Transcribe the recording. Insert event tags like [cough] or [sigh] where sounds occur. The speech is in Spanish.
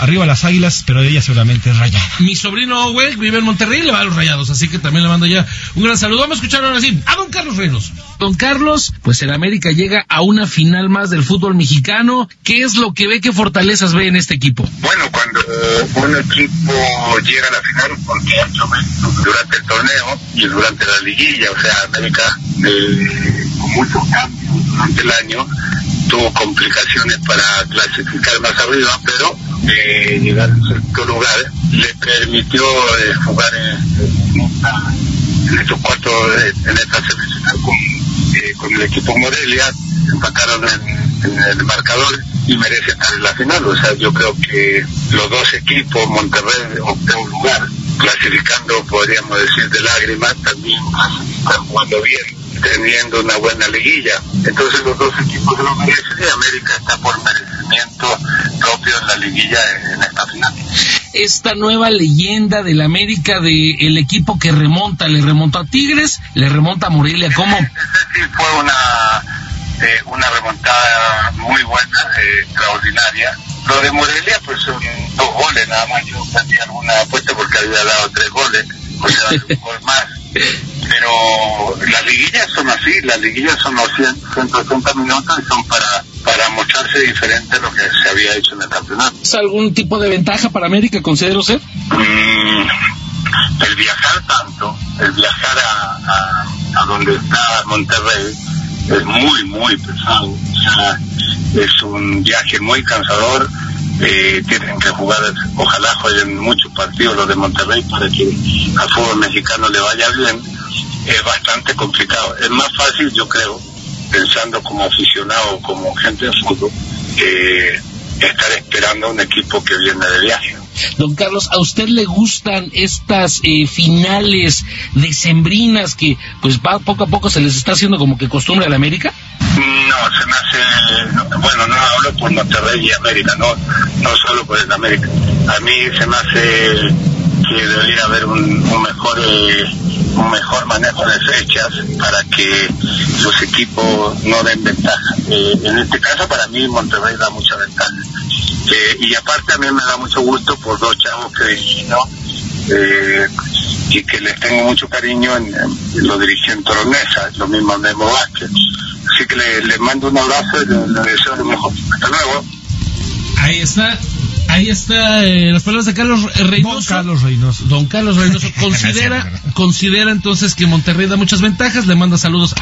arriba las águilas, pero ella seguramente es rayada. Mi sobrino Owe vive en Monterrey y le va a los rayados, así que también le mando ya un gran saludo. Vamos a escuchar ahora sí a don Carlos Reynos. Don Carlos, pues el América llega a una final más del fútbol mexicano. ¿Qué es lo que ve, qué fortalezas ve en este equipo? Bueno, cuando un equipo llega a la final, porque ha hecho durante el torneo y durante la liguilla, o sea, América eh, con muchos cambios durante el año, tuvo complicaciones para clasificar más arriba, pero eh, llegar al sexto lugar le permitió eh, jugar en, en, estos cuartos, eh, en esta semifinal con, eh, con el equipo Morelia, empataron en, en, el marcador y merece estar en la final. O sea, yo creo que los dos equipos, Monterrey octavo lugar, clasificando, podríamos decir, de lágrimas, también están jugando bien teniendo una buena liguilla. Entonces los dos equipos lo merecen y América está por merecimiento propio en la liguilla en esta final. Esta nueva leyenda del América de el equipo que remonta, le remontó a Tigres, le remonta a Morelia, ¿cómo? Sí fue una, eh, una remontada muy buena, eh, extraordinaria. Lo de Morelia pues son dos goles nada más, yo perdí alguna apuesta porque había dado tres goles, o sea, un gol más pero las liguillas son así, las liguillas son los 100, 180 minutos y son para, diferente a lo que se había hecho en el campeonato. ¿Es algún tipo de ventaja para América, considero usted? Mm, el viajar tanto, el viajar a, a, a, donde está Monterrey es muy, muy pesado. O sea, es un viaje muy cansador. Eh, tienen que jugar, ojalá jueguen muchos partidos los de Monterrey para que al fútbol mexicano le vaya bien es bastante complicado. Es más fácil, yo creo, pensando como aficionado, como gente de fútbol, eh, estar esperando a un equipo que viene de viaje. Don Carlos, ¿a usted le gustan estas eh, finales decembrinas que pues va, poco a poco se les está haciendo como que costumbre a la América? No, se me hace, bueno, no hablo por Monterrey y América, no, no solo por el América. A mí se me hace que debería haber un, un mejor eh, un mejor manejo de fechas para que los equipos no den ventaja. Eh, en este caso para mí Monterrey da mucha ventaja. Eh, y aparte a mí me da mucho gusto por dos chavos que vino eh, y que les tengo mucho cariño en, lo dirigió en Toronesa, lo mismo Memo Vázquez. Así que les le mando un abrazo y les le deseo lo mejor. Hasta luego. Ahí está. Ahí está eh, las palabras de Carlos Reynoso. Don Carlos Reynoso. Don Carlos Reynoso [laughs] considera, considera entonces que Monterrey da muchas ventajas. Le manda saludos a